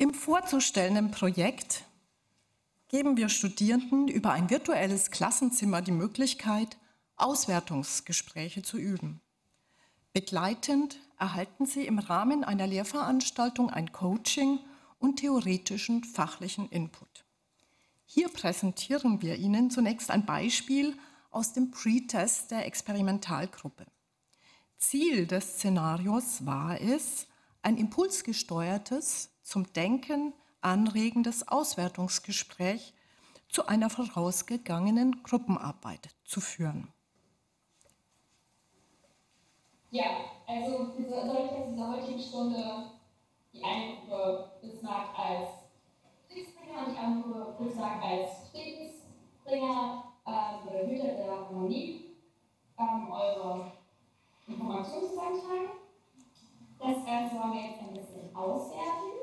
Im vorzustellenden Projekt geben wir Studierenden über ein virtuelles Klassenzimmer die Möglichkeit, Auswertungsgespräche zu üben. Begleitend erhalten sie im Rahmen einer Lehrveranstaltung ein Coaching und theoretischen fachlichen Input. Hier präsentieren wir Ihnen zunächst ein Beispiel aus dem Pre-Test der Experimentalgruppe. Ziel des Szenarios war es, ein impulsgesteuertes, zum Denken anregendes Auswertungsgespräch zu einer vorausgegangenen Gruppenarbeit zu führen. Ja, also soll ich jetzt in dieser heutigen Stunde die eine Gruppe Bismarck als Kriegsbringer und die andere Bismarck als Friedensbringer ähm, oder Hüter der Harmonie ähm, eure Informationen zusammentragen. Das Ganze wollen wir jetzt ein bisschen auswerten.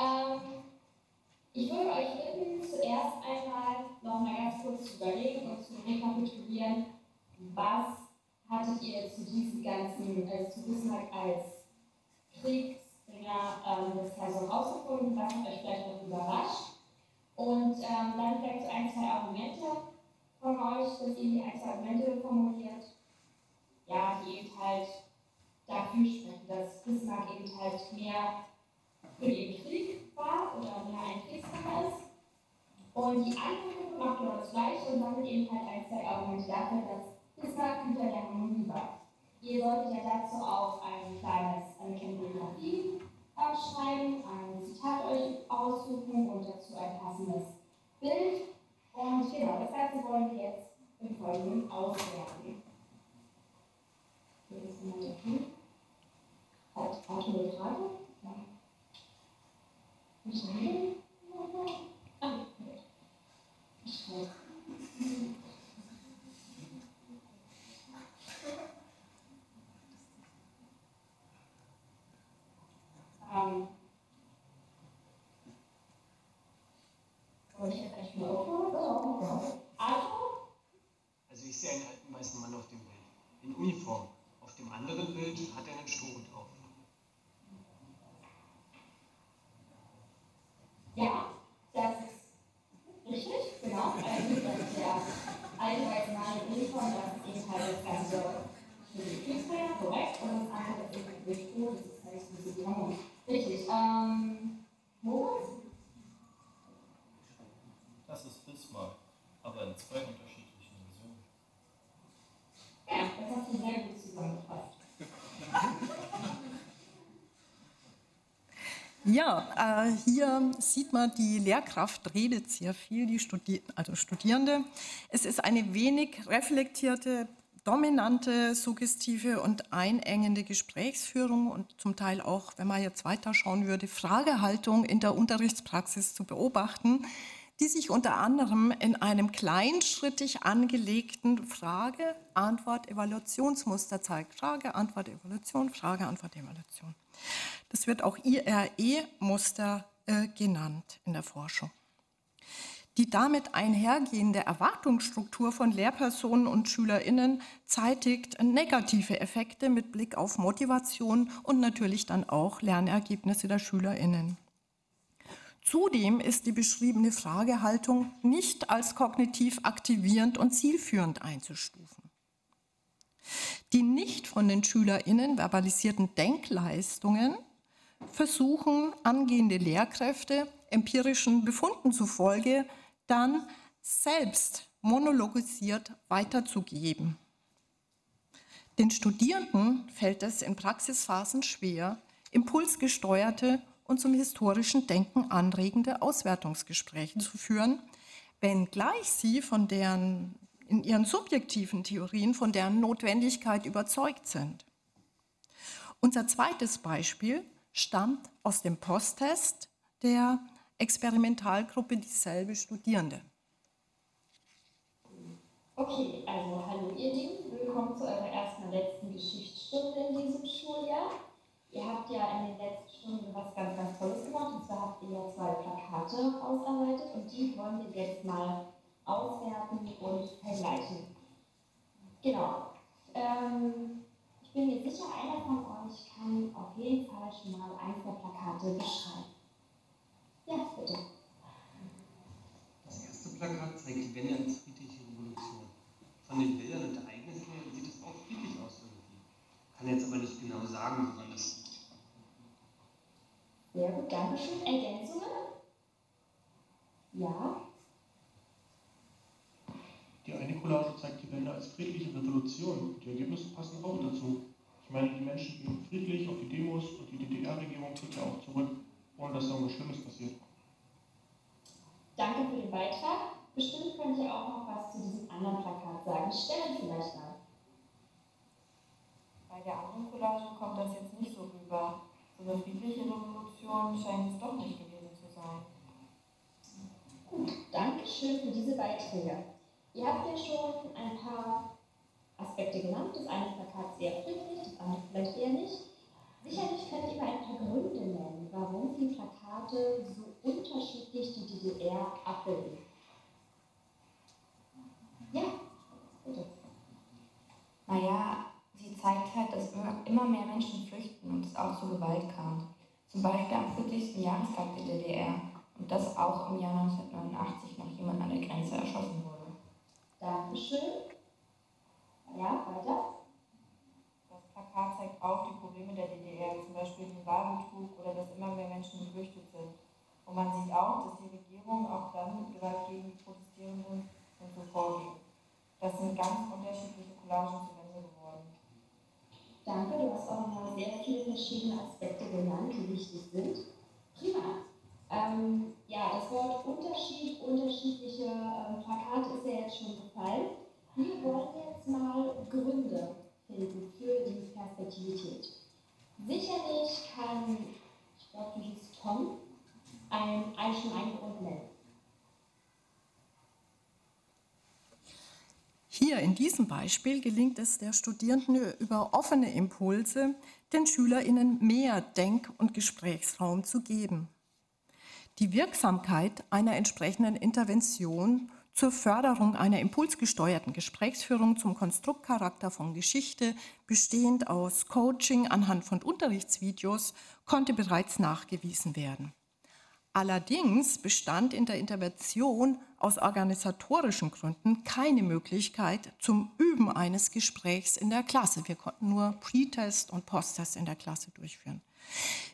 Ähm, ich würde euch bitten, zuerst einmal noch mal ganz kurz zu überlegen und zu rekapitulieren, was hattet ihr zu diesem ganzen, äh, zu Bismarck als Kriegsbringer ähm, des Kaisers rausgefunden, was hat euch vielleicht noch überrascht. Und ähm, dann vielleicht ein, zwei Argumente von euch, dass ihr die ein, zwei Argumente formuliert, ja, die eben halt dafür sprechen, dass Bismarck eben halt mehr für den Krieg war oder ein Kriegsmacher ist. Und die andere Gruppe macht genau das Gleiche und sammelt eben halt ein, zwei Argumente dafür, dass Bismarck hinter der Harmonie war. Ihr solltet ja dazu auch ein kleines, eine kleine Biografie schreiben, ein Zitat euch aussuchen und dazu ein passendes Bild. Und genau, das Ganze wollen wir jetzt im Folgenden auswerten. Hier ist mal der Punkt. Hat Automobilrate? Ja. Nicht mehr? Ah, gut. Ich schreibe. Ähm, und ich habe echt mal Also ich sehe einen alten weißen Mann auf dem Bild. In Uniform. Auf dem anderen Bild hat er einen Strohhut auf. Ja, das ist richtig, genau. Also das ist der alte weiße Mann in Uniform, das ist eben halt das Ganze für die Kriegsfeier, korrekt. Und das andere ist eben das Stroh, das ist halt diese Diamant. Richtig. Ähm, Moritz? Das ist Bismarck, aber in zwei unterschiedlichen Versionen. Ja, das hast du sehr gut zusammengefasst. Ja, äh, hier sieht man, die Lehrkraft redet sehr viel, die Studi also Studierende. Es ist eine wenig reflektierte, dominante, suggestive und einengende Gesprächsführung und zum Teil auch, wenn man jetzt weiterschauen würde, Fragehaltung in der Unterrichtspraxis zu beobachten, die sich unter anderem in einem kleinschrittig angelegten Frage, Antwort, Evaluationsmuster zeigt. Frage, Antwort, Evaluation, Frage, Antwort, Evaluation. Das wird auch IRE-Muster äh, genannt in der Forschung. Die damit einhergehende Erwartungsstruktur von Lehrpersonen und Schülerinnen zeitigt negative Effekte mit Blick auf Motivation und natürlich dann auch Lernergebnisse der Schülerinnen. Zudem ist die beschriebene Fragehaltung nicht als kognitiv aktivierend und zielführend einzustufen. Die nicht von den Schülerinnen verbalisierten Denkleistungen versuchen angehende Lehrkräfte empirischen Befunden zufolge dann selbst monologisiert weiterzugeben. Den Studierenden fällt es in Praxisphasen schwer, impulsgesteuerte und zum historischen Denken anregende Auswertungsgespräche zu führen, wenngleich sie von deren, in ihren subjektiven Theorien von deren Notwendigkeit überzeugt sind. Unser zweites Beispiel stammt aus dem Posttest der Experimentalgruppe Dieselbe Studierende. Okay, also hallo ihr Lieben, willkommen zu eurer ersten und letzten Geschichtsstunde in diesem Schuljahr. Ihr habt ja in den letzten Stunden was ganz, ganz Tolles gemacht. Und zwar habt ihr ja zwei Plakate ausarbeitet und die wollen wir jetzt mal auswerten und vergleichen. Genau. Ähm, ich bin mir sicher, einer von euch kann auf jeden Fall schon mal eins der Plakate beschreiben. Ja, bitte. Das erste Plakat zeigt Venans friedliche Revolution. Von den Bildern und Ereignissen sieht es auch friedlich aus irgendwie. Kann jetzt aber nicht genau sagen, woran sehr gut, danke schön. Ergänzungen? Ja? Die eine Collage zeigt die Wende als friedliche Revolution. Die Ergebnisse passen auch dazu. Ich meine, die Menschen gehen friedlich auf die Demos und die DDR-Regierung tritt ja auch zurück, ohne dass irgendwas Schlimmes passiert. Danke für den Beitrag. Bestimmt könnt ihr auch noch was zu diesem anderen Plakat sagen. Stellen vielleicht mal. Bei der anderen Collage kommt das jetzt nicht so rüber. So eine friedliche Revolution scheint es doch nicht gewesen zu sein. Gut, danke schön für diese Beiträge. Ihr habt ja schon ein paar Aspekte genannt. Das eine Plakat sehr friedlich, das andere vielleicht eher nicht. Sicherlich könnt ihr mal ein paar Gründe nennen, warum die Plakate so unterschiedlich die DDR abbilden. Ja, bitte. Naja, sie zeigt halt, dass immer mehr Menschen flüchten und es auch zu Gewalt kam. Zum Beispiel am 40. Jahrestag der DDR und dass auch im Jahr 1989 noch jemand an der Grenze erschossen wurde. Dankeschön. Ja, weiter. Das Plakat zeigt auch die Probleme der DDR, zum Beispiel den Wahlbetrug oder dass immer mehr Menschen geflüchtet sind. Und man sieht auch, dass die Regierung auch dann mit Gewalt gegen die Protestierenden und so vorgeht. Das sind ganz unterschiedliche Collagen zu. Danke, du hast auch nochmal sehr viele verschiedene Aspekte genannt, die wichtig sind. Prima. Ähm, ja, das Wort Unterschied, unterschiedliche ähm, Plakate ist ja jetzt schon gefallen. Wir wollen jetzt mal Gründe finden für die Perspektivität. Sicherlich kann, ich glaube, du hieß Tom, ein, ein, schon einen Grund nennen. Hier in diesem Beispiel gelingt es der Studierenden über offene Impulse, den SchülerInnen mehr Denk- und Gesprächsraum zu geben. Die Wirksamkeit einer entsprechenden Intervention zur Förderung einer impulsgesteuerten Gesprächsführung zum Konstruktcharakter von Geschichte, bestehend aus Coaching anhand von Unterrichtsvideos, konnte bereits nachgewiesen werden. Allerdings bestand in der Intervention aus organisatorischen Gründen keine Möglichkeit zum Üben eines Gesprächs in der Klasse. Wir konnten nur Pre-Test und Post-Test in der Klasse durchführen.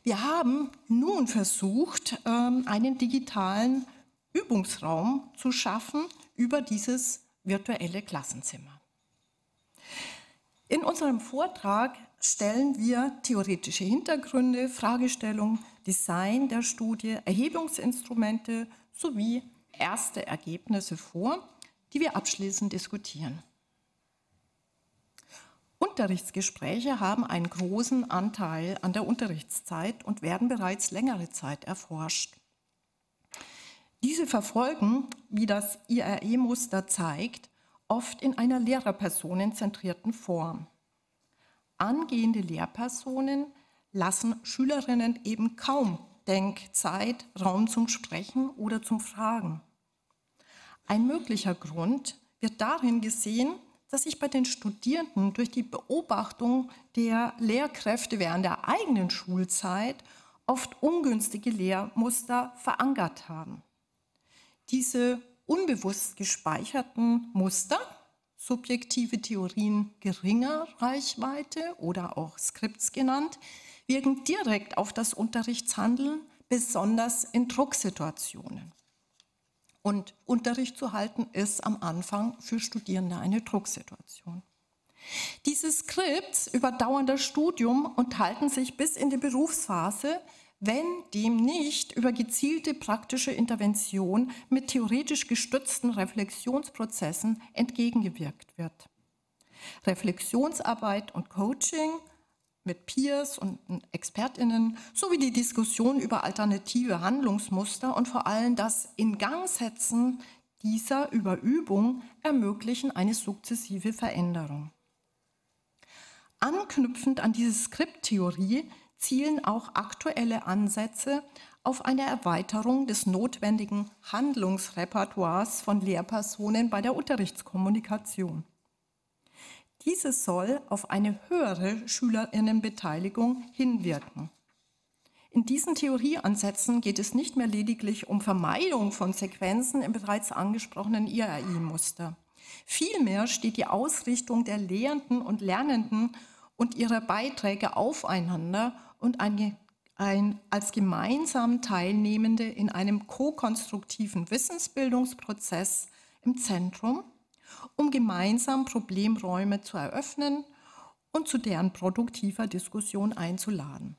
Wir haben nun versucht, ähm, einen digitalen Übungsraum zu schaffen über dieses virtuelle Klassenzimmer. In unserem Vortrag stellen wir theoretische Hintergründe, Fragestellungen, Design der Studie, Erhebungsinstrumente sowie erste Ergebnisse vor, die wir abschließend diskutieren. Unterrichtsgespräche haben einen großen Anteil an der Unterrichtszeit und werden bereits längere Zeit erforscht. Diese verfolgen, wie das IRE-Muster zeigt, oft in einer lehrerpersonenzentrierten Form. Angehende Lehrpersonen lassen Schülerinnen eben kaum Denkzeit, Raum zum Sprechen oder zum Fragen. Ein möglicher Grund wird darin gesehen, dass sich bei den Studierenden durch die Beobachtung der Lehrkräfte während der eigenen Schulzeit oft ungünstige Lehrmuster verankert haben. Diese unbewusst gespeicherten Muster, subjektive Theorien geringer Reichweite oder auch Skripts genannt, wirken direkt auf das Unterrichtshandeln, besonders in Drucksituationen. Und Unterricht zu halten ist am Anfang für Studierende eine Drucksituation. Diese Skripts über dauerndes Studium enthalten sich bis in die Berufsphase, wenn dem nicht über gezielte praktische Intervention mit theoretisch gestützten Reflexionsprozessen entgegengewirkt wird. Reflexionsarbeit und Coaching mit Peers und Expertinnen sowie die Diskussion über alternative Handlungsmuster und vor allem das Ingangsetzen dieser Überübung ermöglichen eine sukzessive Veränderung. Anknüpfend an diese Skripttheorie zielen auch aktuelle Ansätze auf eine Erweiterung des notwendigen Handlungsrepertoires von Lehrpersonen bei der Unterrichtskommunikation. Diese soll auf eine höhere Schülerinnenbeteiligung hinwirken. In diesen Theorieansätzen geht es nicht mehr lediglich um Vermeidung von Sequenzen im bereits angesprochenen IAI-Muster. Vielmehr steht die Ausrichtung der Lehrenden und Lernenden und ihre Beiträge aufeinander und eine, ein, als gemeinsam Teilnehmende in einem ko-konstruktiven Wissensbildungsprozess im Zentrum, um gemeinsam Problemräume zu eröffnen und zu deren produktiver Diskussion einzuladen.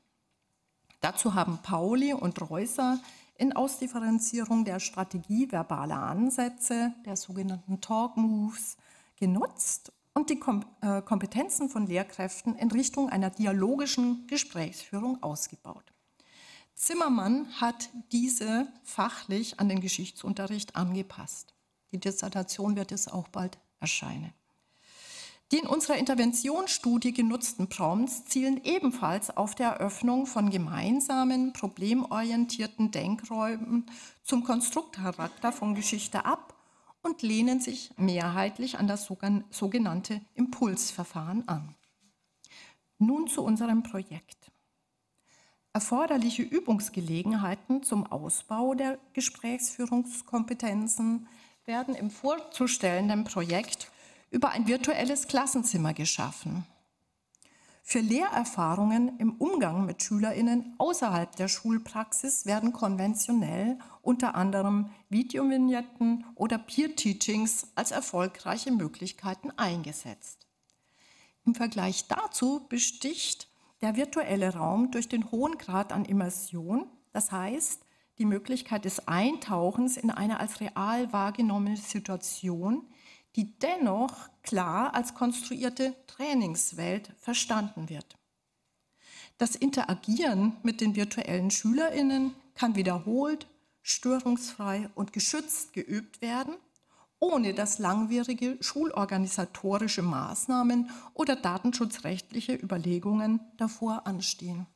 Dazu haben Pauli und Reusser in Ausdifferenzierung der Strategie verbaler Ansätze, der sogenannten Talk Moves, genutzt und die äh, Kompetenzen von Lehrkräften in Richtung einer dialogischen Gesprächsführung ausgebaut. Zimmermann hat diese fachlich an den Geschichtsunterricht angepasst. Die Dissertation wird es auch bald erscheinen. Die in unserer Interventionsstudie genutzten Prompts zielen ebenfalls auf der Eröffnung von gemeinsamen, problemorientierten Denkräumen zum Konstruktcharakter von Geschichte ab und lehnen sich mehrheitlich an das sogenannte Impulsverfahren an. Nun zu unserem Projekt. Erforderliche Übungsgelegenheiten zum Ausbau der Gesprächsführungskompetenzen werden im vorzustellenden Projekt über ein virtuelles Klassenzimmer geschaffen. Für Lehrerfahrungen im Umgang mit Schülerinnen außerhalb der Schulpraxis werden konventionell unter anderem Videovignetten oder Peer-Teachings als erfolgreiche Möglichkeiten eingesetzt. Im Vergleich dazu besticht der virtuelle Raum durch den hohen Grad an Immersion, das heißt die Möglichkeit des Eintauchens in eine als real wahrgenommene Situation, die dennoch klar als konstruierte Trainingswelt verstanden wird. Das Interagieren mit den virtuellen Schülerinnen kann wiederholt, störungsfrei und geschützt geübt werden, ohne dass langwierige schulorganisatorische Maßnahmen oder datenschutzrechtliche Überlegungen davor anstehen.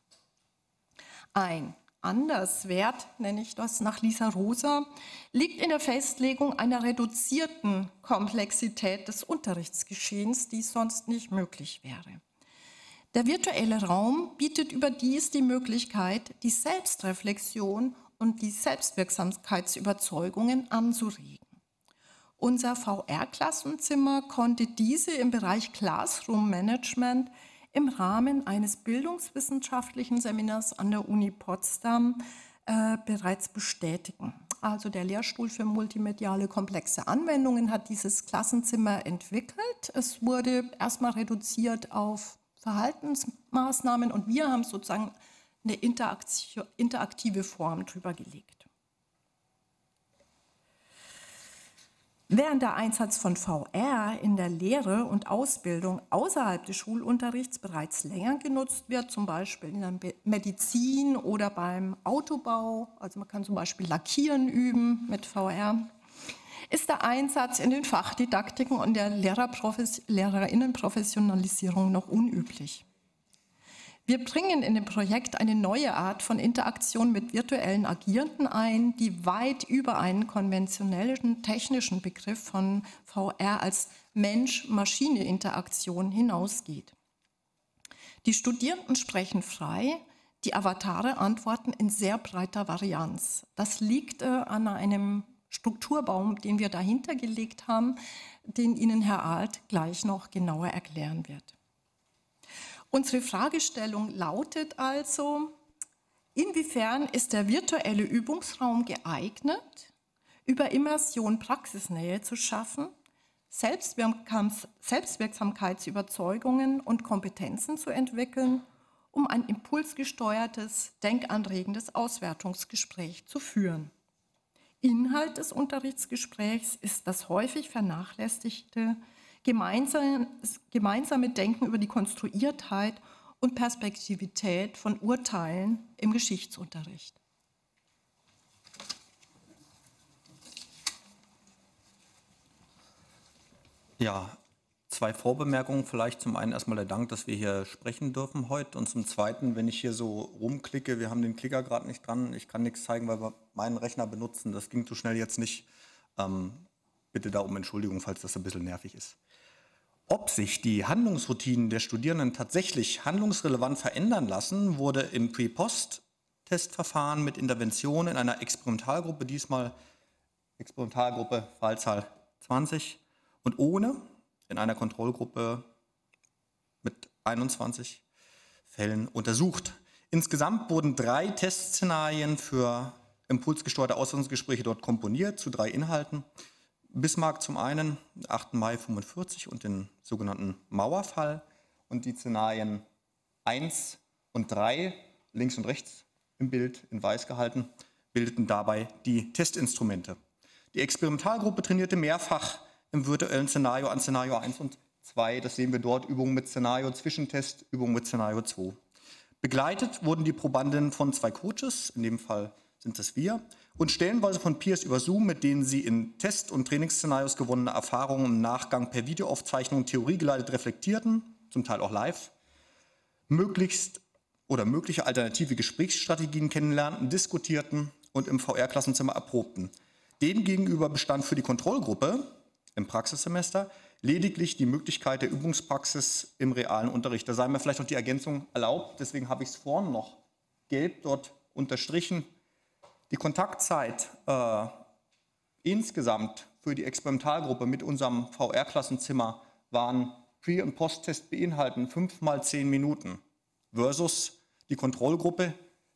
Ein Anderswert, nenne ich das nach Lisa Rosa, liegt in der Festlegung einer reduzierten Komplexität des Unterrichtsgeschehens, die sonst nicht möglich wäre. Der virtuelle Raum bietet überdies die Möglichkeit, die Selbstreflexion und die Selbstwirksamkeitsüberzeugungen anzuregen. Unser VR-Klassenzimmer konnte diese im Bereich Classroom Management im Rahmen eines bildungswissenschaftlichen Seminars an der Uni Potsdam äh, bereits bestätigen. Also der Lehrstuhl für multimediale komplexe Anwendungen hat dieses Klassenzimmer entwickelt. Es wurde erstmal reduziert auf Verhaltensmaßnahmen und wir haben sozusagen eine interaktive Form drüber gelegt. Während der Einsatz von VR in der Lehre und Ausbildung außerhalb des Schulunterrichts bereits länger genutzt wird, zum Beispiel in der Medizin oder beim Autobau, also man kann zum Beispiel Lackieren üben mit VR, ist der Einsatz in den Fachdidaktiken und der Lehrerinnenprofessionalisierung noch unüblich. Wir bringen in dem Projekt eine neue Art von Interaktion mit virtuellen Agierenden ein, die weit über einen konventionellen technischen Begriff von VR als Mensch-Maschine-Interaktion hinausgeht. Die Studierenden sprechen frei, die Avatare antworten in sehr breiter Varianz. Das liegt äh, an einem Strukturbaum, den wir dahinter gelegt haben, den Ihnen Herr Alt gleich noch genauer erklären wird. Unsere Fragestellung lautet also, inwiefern ist der virtuelle Übungsraum geeignet, über Immersion Praxisnähe zu schaffen, Selbstwirksamkeitsüberzeugungen und Kompetenzen zu entwickeln, um ein impulsgesteuertes, denkanregendes Auswertungsgespräch zu führen. Inhalt des Unterrichtsgesprächs ist das häufig vernachlässigte gemeinsam, gemeinsame Denken über die Konstruiertheit und Perspektivität von Urteilen im Geschichtsunterricht. Ja, zwei Vorbemerkungen. Vielleicht zum einen erstmal der Dank, dass wir hier sprechen dürfen heute. Und zum zweiten, wenn ich hier so rumklicke, wir haben den Klicker gerade nicht dran. Ich kann nichts zeigen, weil wir meinen Rechner benutzen. Das ging zu schnell jetzt nicht. Ähm, bitte da um Entschuldigung, falls das ein bisschen nervig ist. Ob sich die Handlungsroutinen der Studierenden tatsächlich handlungsrelevant verändern lassen, wurde im Pre-Post-Testverfahren mit Intervention in einer Experimentalgruppe, diesmal Experimentalgruppe Fallzahl 20, und ohne in einer Kontrollgruppe mit 21 Fällen untersucht. Insgesamt wurden drei Testszenarien für impulsgesteuerte Auswertungsgespräche dort komponiert zu drei Inhalten. Bismarck zum einen, 8. Mai 45 und den sogenannten Mauerfall und die Szenarien 1 und 3, links und rechts im Bild in weiß gehalten, bildeten dabei die Testinstrumente. Die Experimentalgruppe trainierte mehrfach im virtuellen Szenario an Szenario 1 und 2. Das sehen wir dort, Übungen mit Szenario Zwischentest, Übungen mit Szenario 2. Begleitet wurden die Probanden von zwei Coaches, in dem Fall sind es wir, und stellenweise von Peers über Zoom, mit denen sie in Test- und Trainingsszenarios gewonnene Erfahrungen im Nachgang per Videoaufzeichnung theoriegeleitet reflektierten, zum Teil auch live, möglichst oder mögliche alternative Gesprächsstrategien kennenlernten, diskutierten und im VR-Klassenzimmer erprobten. Demgegenüber bestand für die Kontrollgruppe im Praxissemester lediglich die Möglichkeit der Übungspraxis im realen Unterricht. Da sei mir vielleicht noch die Ergänzung erlaubt, deswegen habe ich es vorne noch gelb dort unterstrichen. Die Kontaktzeit äh, insgesamt für die Experimentalgruppe mit unserem VR-Klassenzimmer waren Pre- und Post-Test beinhalten fünf mal zehn Minuten versus die Kontrollgruppe,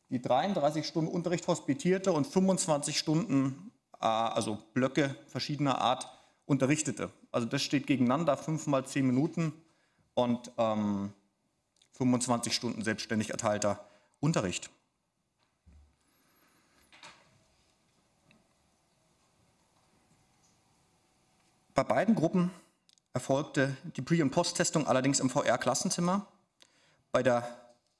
die 33 Stunden Unterricht hospitierte und 25 Stunden, äh, also Blöcke verschiedener Art, unterrichtete. Also das steht gegeneinander, 5 mal 10 Minuten und ähm, 25 Stunden selbstständig erteilter Unterricht. Bei beiden Gruppen erfolgte die Pre- und Post-Testung allerdings im VR-Klassenzimmer. Bei der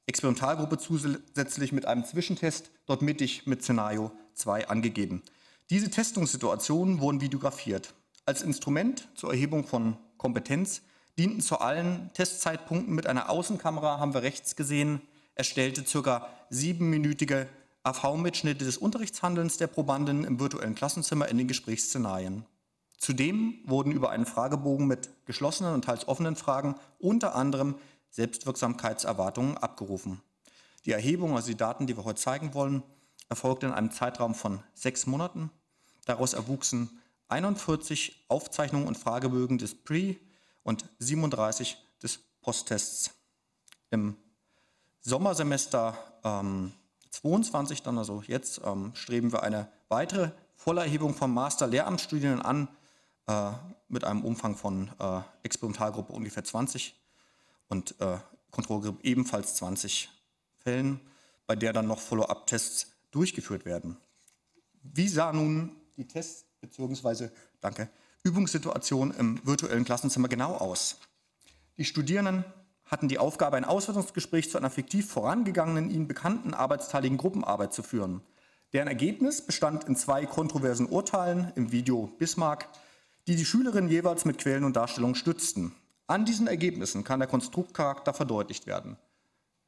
Experimentalgruppe zusätzlich mit einem Zwischentest, dort mittig mit Szenario 2 angegeben. Diese Testungssituationen wurden videografiert. Als Instrument zur Erhebung von Kompetenz dienten zu allen Testzeitpunkten mit einer Außenkamera, haben wir rechts gesehen, erstellte ca. siebenminütige AV-Mitschnitte des Unterrichtshandelns der Probanden im virtuellen Klassenzimmer in den Gesprächsszenarien. Zudem wurden über einen Fragebogen mit geschlossenen und teils offenen Fragen unter anderem Selbstwirksamkeitserwartungen abgerufen. Die Erhebung, also die Daten, die wir heute zeigen wollen, erfolgte in einem Zeitraum von sechs Monaten. Daraus erwuchsen 41 Aufzeichnungen und Fragebögen des Pre- und 37 des Posttests. Im Sommersemester ähm, 22, dann also jetzt, ähm, streben wir eine weitere Vollerhebung von Master-Lehramtsstudien an, äh, mit einem Umfang von äh, Experimentalgruppe ungefähr 20 und äh, Kontrollgruppe ebenfalls 20 Fällen, bei der dann noch Follow-up-Tests durchgeführt werden. Wie sah nun die Tests bzw. Übungssituation im virtuellen Klassenzimmer genau aus? Die Studierenden hatten die Aufgabe, ein Auswertungsgespräch zu einer fiktiv vorangegangenen, ihnen bekannten arbeitsteiligen Gruppenarbeit zu führen. Deren Ergebnis bestand in zwei kontroversen Urteilen im Video Bismarck, die die Schülerinnen jeweils mit Quellen und Darstellungen stützten. An diesen Ergebnissen kann der Konstruktcharakter verdeutlicht werden.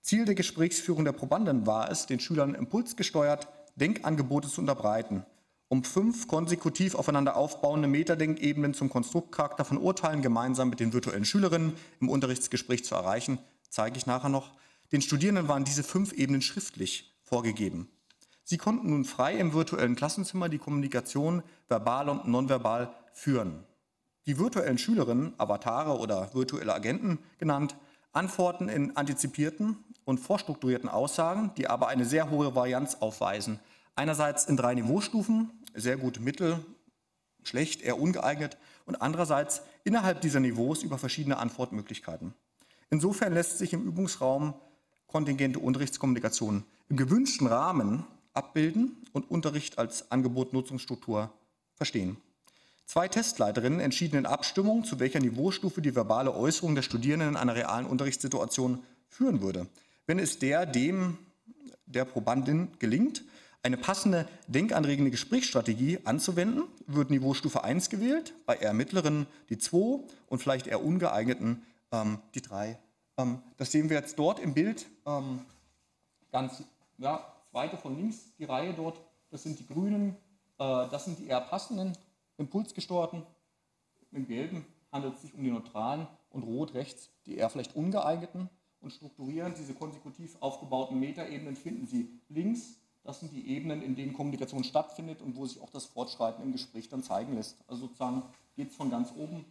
Ziel der Gesprächsführung der Probanden war es, den Schülern impulsgesteuert Denkangebote zu unterbreiten, um fünf konsekutiv aufeinander aufbauende Metadenkebenen zum Konstruktcharakter von Urteilen gemeinsam mit den virtuellen Schülerinnen im Unterrichtsgespräch zu erreichen, zeige ich nachher noch. Den Studierenden waren diese fünf Ebenen schriftlich vorgegeben. Sie konnten nun frei im virtuellen Klassenzimmer die Kommunikation verbal und nonverbal führen die virtuellen Schülerinnen, Avatare oder virtuelle Agenten genannt, antworten in antizipierten und vorstrukturierten Aussagen, die aber eine sehr hohe Varianz aufweisen. Einerseits in drei Niveaustufen, sehr gut, mittel, schlecht, eher ungeeignet und andererseits innerhalb dieser Niveaus über verschiedene Antwortmöglichkeiten. Insofern lässt sich im Übungsraum kontingente Unterrichtskommunikation im gewünschten Rahmen abbilden und Unterricht als Angebot-Nutzungsstruktur verstehen. Zwei Testleiterinnen entschieden in Abstimmung, zu welcher Niveaustufe die verbale Äußerung der Studierenden in einer realen Unterrichtssituation führen würde. Wenn es der, dem, der Probandin gelingt, eine passende denkanregende Gesprächsstrategie anzuwenden, wird Niveaustufe 1 gewählt, bei eher mittleren die 2 und vielleicht eher ungeeigneten ähm, die 3. Ähm, das sehen wir jetzt dort im Bild. Ähm, ganz, ja, zweite von links, die Reihe dort, das sind die Grünen, äh, das sind die eher passenden impulsgesteuerten. Im Gelben handelt es sich um die neutralen und rot rechts die eher vielleicht ungeeigneten. Und strukturierend diese konsekutiv aufgebauten Metaebenen finden Sie links. Das sind die Ebenen, in denen Kommunikation stattfindet und wo sich auch das Fortschreiten im Gespräch dann zeigen lässt. Also sozusagen geht es von ganz oben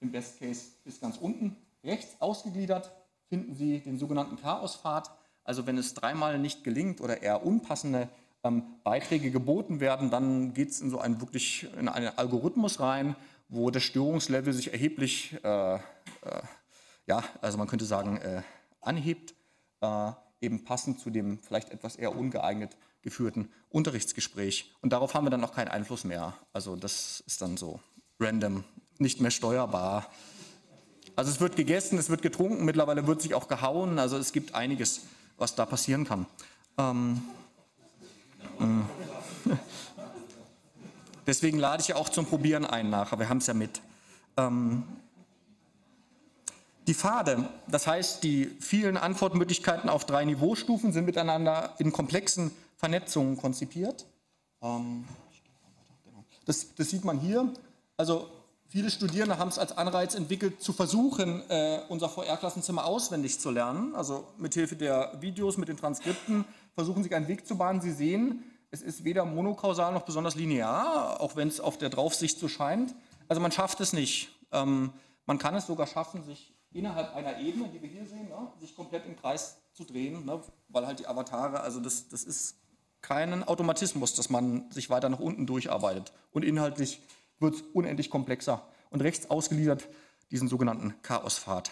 im Best Case bis ganz unten. Rechts ausgegliedert finden Sie den sogenannten Chaospfad. Also wenn es dreimal nicht gelingt oder eher unpassende ähm, Beiträge geboten werden, dann geht es in so einen wirklich in einen Algorithmus rein, wo das Störungslevel sich erheblich, äh, äh, ja, also man könnte sagen, äh, anhebt, äh, eben passend zu dem vielleicht etwas eher ungeeignet geführten Unterrichtsgespräch. Und darauf haben wir dann auch keinen Einfluss mehr. Also das ist dann so random, nicht mehr steuerbar. Also es wird gegessen, es wird getrunken, mittlerweile wird sich auch gehauen. Also es gibt einiges, was da passieren kann. Ähm, äh. Deswegen lade ich ja auch zum Probieren ein nachher. Wir haben es ja mit. Ähm, die Pfade, das heißt die vielen Antwortmöglichkeiten auf drei Niveaustufen, sind miteinander in komplexen Vernetzungen konzipiert. Ähm, das, das, sieht man hier. Also viele Studierende haben es als Anreiz entwickelt, zu versuchen, äh, unser VR-Klassenzimmer auswendig zu lernen. Also mithilfe der Videos, mit den Transkripten versuchen sich einen Weg zu bahnen. Sie sehen, es ist weder monokausal noch besonders linear, auch wenn es auf der Draufsicht so scheint. Also man schafft es nicht. Ähm, man kann es sogar schaffen, sich innerhalb einer Ebene, die wir hier sehen, ne, sich komplett im Kreis zu drehen, ne, weil halt die Avatare, also das, das ist kein Automatismus, dass man sich weiter nach unten durcharbeitet. Und inhaltlich wird es unendlich komplexer. Und rechts ausgeliefert diesen sogenannten Chaospfad.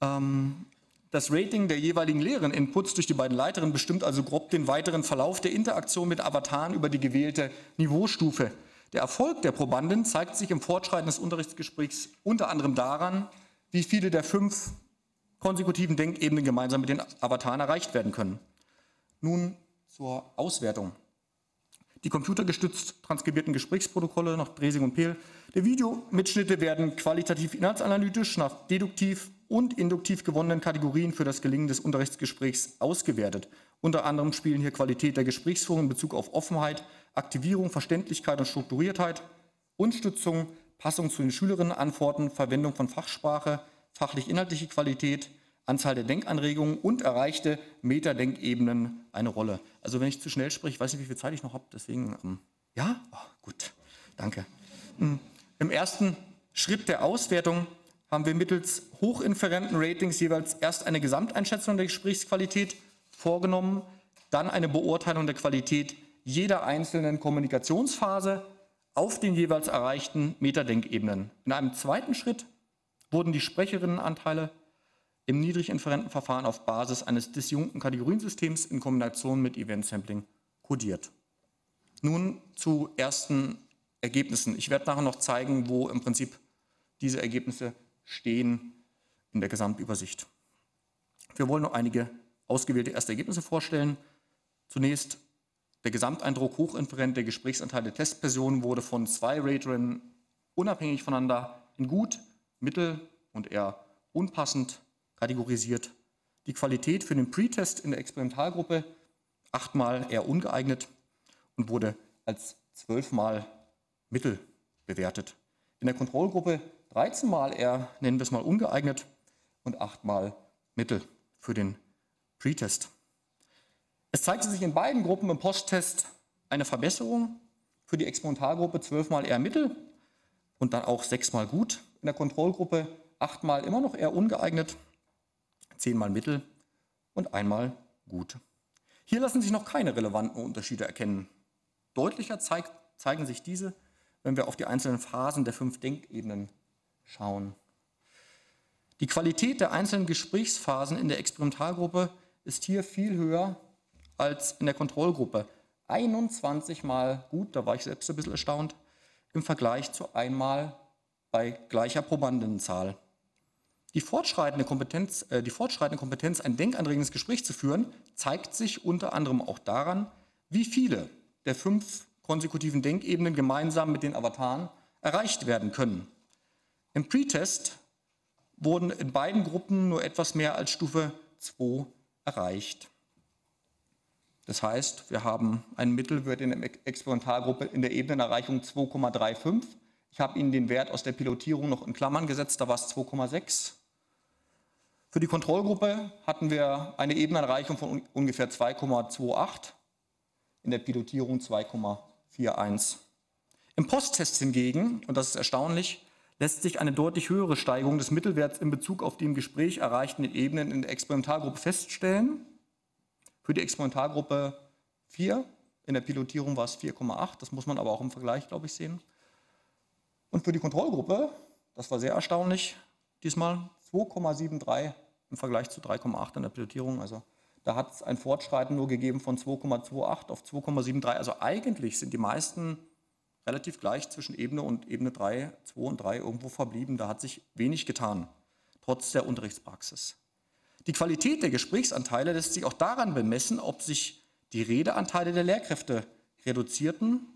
Ähm, das Rating der jeweiligen leeren Inputs durch die beiden Leiterinnen bestimmt also grob den weiteren Verlauf der Interaktion mit Avataren über die gewählte Niveaustufe. Der Erfolg der Probanden zeigt sich im Fortschreiten des Unterrichtsgesprächs unter anderem daran, wie viele der fünf konsekutiven Denkebenen gemeinsam mit den Avataren erreicht werden können. Nun zur Auswertung. Die computergestützt transkribierten Gesprächsprotokolle nach Dresing und Pehl der Videomitschnitte werden qualitativ inhaltsanalytisch nach deduktiv und induktiv gewonnenen Kategorien für das Gelingen des Unterrichtsgesprächs ausgewertet. Unter anderem spielen hier Qualität der Gesprächsführung in Bezug auf Offenheit, Aktivierung, Verständlichkeit und Strukturiertheit, Unterstützung, Passung zu den Schülerinnenantworten, Verwendung von Fachsprache, fachlich-inhaltliche Qualität, Anzahl der Denkanregungen und erreichte Metadenkebenen eine Rolle. Also wenn ich zu schnell spreche, weiß nicht, wie viel Zeit ich noch habe, deswegen, ähm, ja, oh, gut, danke. Hm, Im ersten Schritt der Auswertung haben wir mittels hochinferenten Ratings jeweils erst eine Gesamteinschätzung der Gesprächsqualität vorgenommen, dann eine Beurteilung der Qualität jeder einzelnen Kommunikationsphase auf den jeweils erreichten Metadenkebenen. In einem zweiten Schritt wurden die Sprecherinnenanteile im niedriginferenten Verfahren auf Basis eines disjunkten Kategoriensystems in Kombination mit Event Sampling kodiert. Nun zu ersten Ergebnissen. Ich werde nachher noch zeigen, wo im Prinzip diese Ergebnisse stehen in der Gesamtübersicht. Wir wollen noch einige ausgewählte erste Ergebnisse vorstellen. Zunächst der Gesamteindruck hochinferent der Gesprächsanteil der Testpersonen wurde von zwei Raterinnen unabhängig voneinander in gut, mittel und eher unpassend kategorisiert. Die Qualität für den Pretest in der Experimentalgruppe achtmal eher ungeeignet und wurde als zwölfmal mittel bewertet. In der Kontrollgruppe 13 Mal eher, nennen wir es mal ungeeignet und achtmal mittel für den Pretest. Es zeigte sich in beiden Gruppen im Posttest eine Verbesserung. Für die Experimentalgruppe zwölfmal eher mittel und dann auch sechsmal gut. In der Kontrollgruppe achtmal immer noch eher ungeeignet, zehnmal mittel und einmal gut. Hier lassen sich noch keine relevanten Unterschiede erkennen. Deutlicher zeigt, zeigen sich diese, wenn wir auf die einzelnen Phasen der fünf Denkebenen schauen. Die Qualität der einzelnen Gesprächsphasen in der Experimentalgruppe ist hier viel höher als in der Kontrollgruppe. 21 Mal gut, da war ich selbst ein bisschen erstaunt, im Vergleich zu einmal bei gleicher Probandenzahl. Die fortschreitende Kompetenz, äh, die fortschreitende Kompetenz, ein denkanregendes Gespräch zu führen, zeigt sich unter anderem auch daran, wie viele der fünf konsekutiven Denkebenen gemeinsam mit den Avataren erreicht werden können. Im Pretest wurden in beiden Gruppen nur etwas mehr als Stufe 2 erreicht. Das heißt, wir haben einen Mittelwert in der Experimentalgruppe in der Ebenenerreichung 2,35. Ich habe Ihnen den Wert aus der Pilotierung noch in Klammern gesetzt, da war es 2,6. Für die Kontrollgruppe hatten wir eine Ebenenerreichung von ungefähr 2,28, in der Pilotierung 2,41. Im Posttest hingegen, und das ist erstaunlich, lässt sich eine deutlich höhere Steigerung des Mittelwerts in Bezug auf die im Gespräch erreichten Ebenen in der Experimentalgruppe feststellen. Für die Experimentalgruppe 4, in der Pilotierung war es 4,8, das muss man aber auch im Vergleich, glaube ich, sehen. Und für die Kontrollgruppe, das war sehr erstaunlich, diesmal 2,73 im Vergleich zu 3,8 in der Pilotierung. Also da hat es ein Fortschreiten nur gegeben von 2,28 auf 2,73. Also eigentlich sind die meisten relativ gleich zwischen Ebene und Ebene 3, 2 und 3 irgendwo verblieben. Da hat sich wenig getan, trotz der Unterrichtspraxis. Die Qualität der Gesprächsanteile lässt sich auch daran bemessen, ob sich die Redeanteile der Lehrkräfte reduzierten,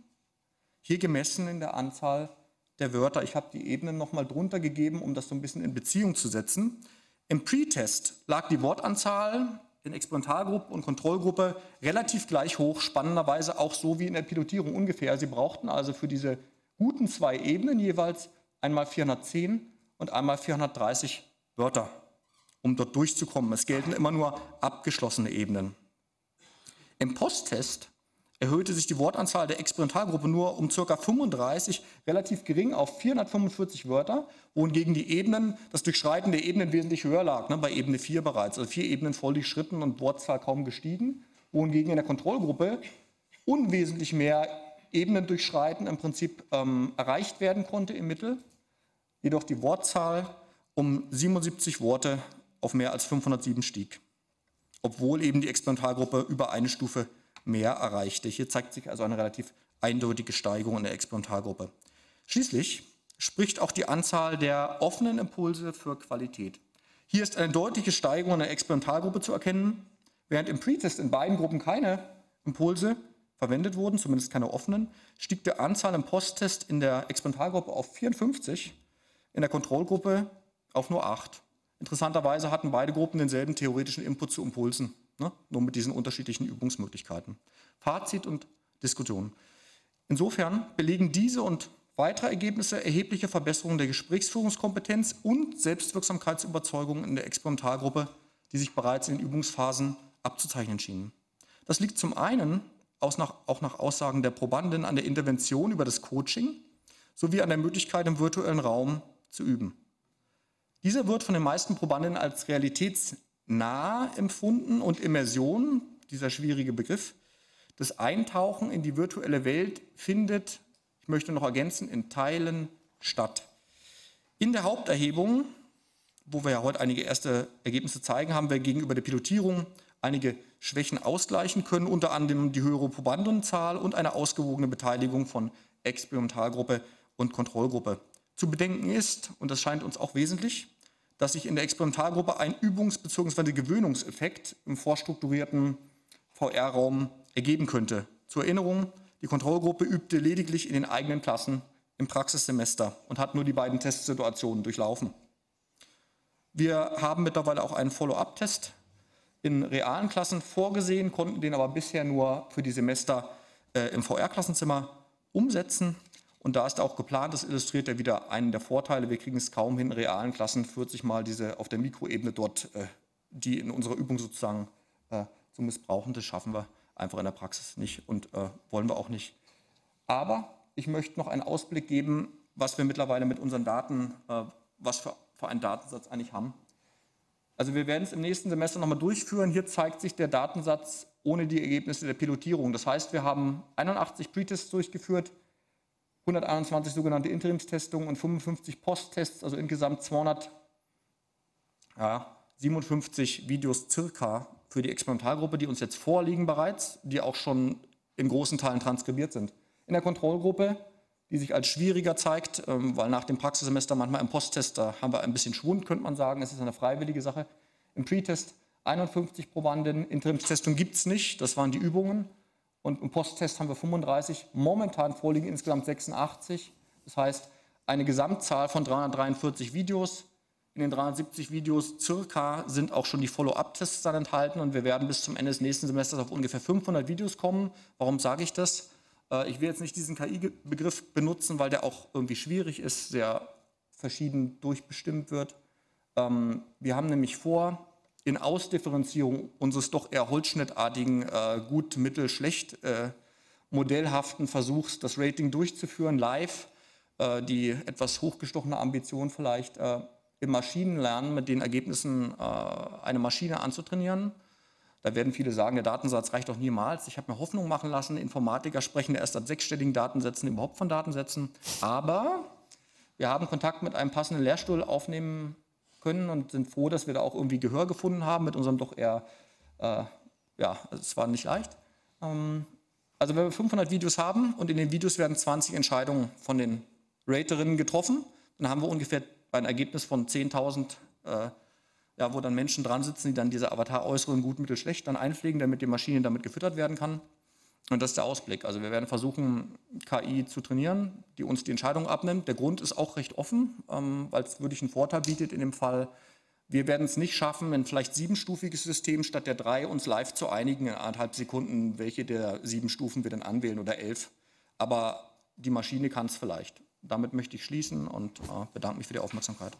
hier gemessen in der Anzahl der Wörter. Ich habe die Ebenen nochmal drunter gegeben, um das so ein bisschen in Beziehung zu setzen. Im Pre-Test lag die Wortanzahl in Experimentalgruppe und Kontrollgruppe relativ gleich hoch, spannenderweise auch so wie in der Pilotierung ungefähr. Sie brauchten also für diese guten zwei Ebenen jeweils einmal 410 und einmal 430 Wörter, um dort durchzukommen. Es gelten immer nur abgeschlossene Ebenen. Im Posttest erhöhte sich die Wortanzahl der Experimentalgruppe nur um ca. 35, relativ gering auf 445 Wörter, wohingegen die Ebenen, das Durchschreiten der Ebenen wesentlich höher lag, ne, bei Ebene 4 bereits, also vier Ebenen voll durchschritten und Wortzahl kaum gestiegen, wohingegen in der Kontrollgruppe unwesentlich mehr Ebenen durchschreiten im Prinzip ähm, erreicht werden konnte im Mittel, jedoch die Wortzahl um 77 Worte auf mehr als 507 stieg, obwohl eben die Experimentalgruppe über eine Stufe mehr erreichte. Hier zeigt sich also eine relativ eindeutige Steigerung in der Experimentalgruppe. Schließlich spricht auch die Anzahl der offenen Impulse für Qualität. Hier ist eine deutliche Steigerung in der Experimentalgruppe zu erkennen, während im Pretest in beiden Gruppen keine Impulse verwendet wurden, zumindest keine offenen, stieg die Anzahl im Posttest in der Experimentalgruppe auf 54, in der Kontrollgruppe auf nur 8. Interessanterweise hatten beide Gruppen denselben theoretischen Input zu Impulsen. Ne? Nur mit diesen unterschiedlichen Übungsmöglichkeiten. Fazit und Diskussion. Insofern belegen diese und weitere Ergebnisse erhebliche Verbesserungen der Gesprächsführungskompetenz und Selbstwirksamkeitsüberzeugung in der Experimentalgruppe, die sich bereits in Übungsphasen abzuzeichnen schienen. Das liegt zum einen auch nach Aussagen der Probanden an der Intervention über das Coaching sowie an der Möglichkeit, im virtuellen Raum zu üben. Dieser wird von den meisten Probanden als realitäts nah empfunden und Immersion, dieser schwierige Begriff, das Eintauchen in die virtuelle Welt findet, ich möchte noch ergänzen, in Teilen statt. In der Haupterhebung, wo wir ja heute einige erste Ergebnisse zeigen, haben wir gegenüber der Pilotierung einige Schwächen ausgleichen können, unter anderem die höhere Probandenzahl und eine ausgewogene Beteiligung von Experimentalgruppe und Kontrollgruppe. Zu bedenken ist, und das scheint uns auch wesentlich, dass sich in der Experimentalgruppe ein Übungs- bzw. Gewöhnungseffekt im vorstrukturierten VR-Raum ergeben könnte. Zur Erinnerung, die Kontrollgruppe übte lediglich in den eigenen Klassen im Praxissemester und hat nur die beiden Testsituationen durchlaufen. Wir haben mittlerweile auch einen Follow-up-Test in realen Klassen vorgesehen, konnten den aber bisher nur für die Semester äh, im VR-Klassenzimmer umsetzen. Und da ist auch geplant, das illustriert ja wieder einen der Vorteile. Wir kriegen es kaum hin, in realen Klassen 40 Mal diese auf der Mikroebene dort, äh, die in unserer Übung sozusagen äh, zu missbrauchen. Das schaffen wir einfach in der Praxis nicht und äh, wollen wir auch nicht. Aber ich möchte noch einen Ausblick geben, was wir mittlerweile mit unseren Daten, was für, für einen Datensatz eigentlich haben. Also wir werden es im nächsten Semester nochmal durchführen. Hier zeigt sich der Datensatz ohne die Ergebnisse der Pilotierung. Das heißt, wir haben 81 Pretests durchgeführt, 121 sogenannte Interimstestungen und 55 Posttests, also insgesamt 257 ja, Videos circa für die Experimentalgruppe, die uns jetzt vorliegen bereits, die auch schon in großen Teilen transkribiert sind. In der Kontrollgruppe, die sich als schwieriger zeigt, ähm, weil nach dem Praxissemester manchmal im Posttest, da haben wir ein bisschen Schwund, könnte man sagen, es ist eine freiwillige Sache. Im Pretest 51 Probanden, Interimstestung gibt es nicht, das waren die Übungen und im Posttest haben wir 35. Momentan vorliegen insgesamt 86. Das heißt, eine Gesamtzahl von 343 Videos. In den 370 Videos circa sind auch schon die Follow-up-Tests dann enthalten und wir werden bis zum Ende des nächsten Semesters auf ungefähr 500 Videos kommen. Warum sage ich das? Äh, ich will jetzt nicht diesen KI-Begriff benutzen, weil der auch irgendwie schwierig ist, sehr verschieden durchbestimmt wird. Ähm, wir haben nämlich vor, in Ausdifferenzierung unseres doch eher holzschnittartigen äh, gut, mittel, schlecht äh, modellhaften Versuchs, das Rating durchzuführen, live, äh, die etwas hochgestochene Ambition vielleicht äh, im Maschinenlernen mit den Ergebnissen äh, eine Maschine anzutrainieren. Da werden viele sagen, der Datensatz reicht doch niemals. Ich habe mir Hoffnung machen lassen, Informatiker sprechen erst an sechsstelligen Datensätzen überhaupt von Datensätzen. Aber wir haben Kontakt mit einem passenden Lehrstuhl aufnehmen können und sind froh, dass wir da auch irgendwie Gehör gefunden haben mit unserem doch eher, äh, ja, es war nicht leicht. Ähm, also wenn wir 500 Videos haben und in den Videos werden 20 Entscheidungen von den Raterinnen getroffen, dann haben wir ungefähr ein Ergebnis von 10.000, äh, ja, wo dann Menschen dran sitzen, die dann diese Avatar-Äußerungen gut, mittel, schlecht dann einpflegen, damit die Maschine damit gefüttert werden kann. Und das ist der Ausblick. Also wir werden versuchen, KI zu trainieren, die uns die Entscheidung abnimmt. Der Grund ist auch recht offen, ähm, weil es wirklich einen Vorteil bietet in dem Fall. Wir werden es nicht schaffen, ein vielleicht siebenstufiges System statt der drei uns live zu einigen in anderthalb Sekunden, welche der sieben Stufen wir dann anwählen oder elf. Aber die Maschine kann es vielleicht. Damit möchte ich schließen und äh, bedanke mich für die Aufmerksamkeit.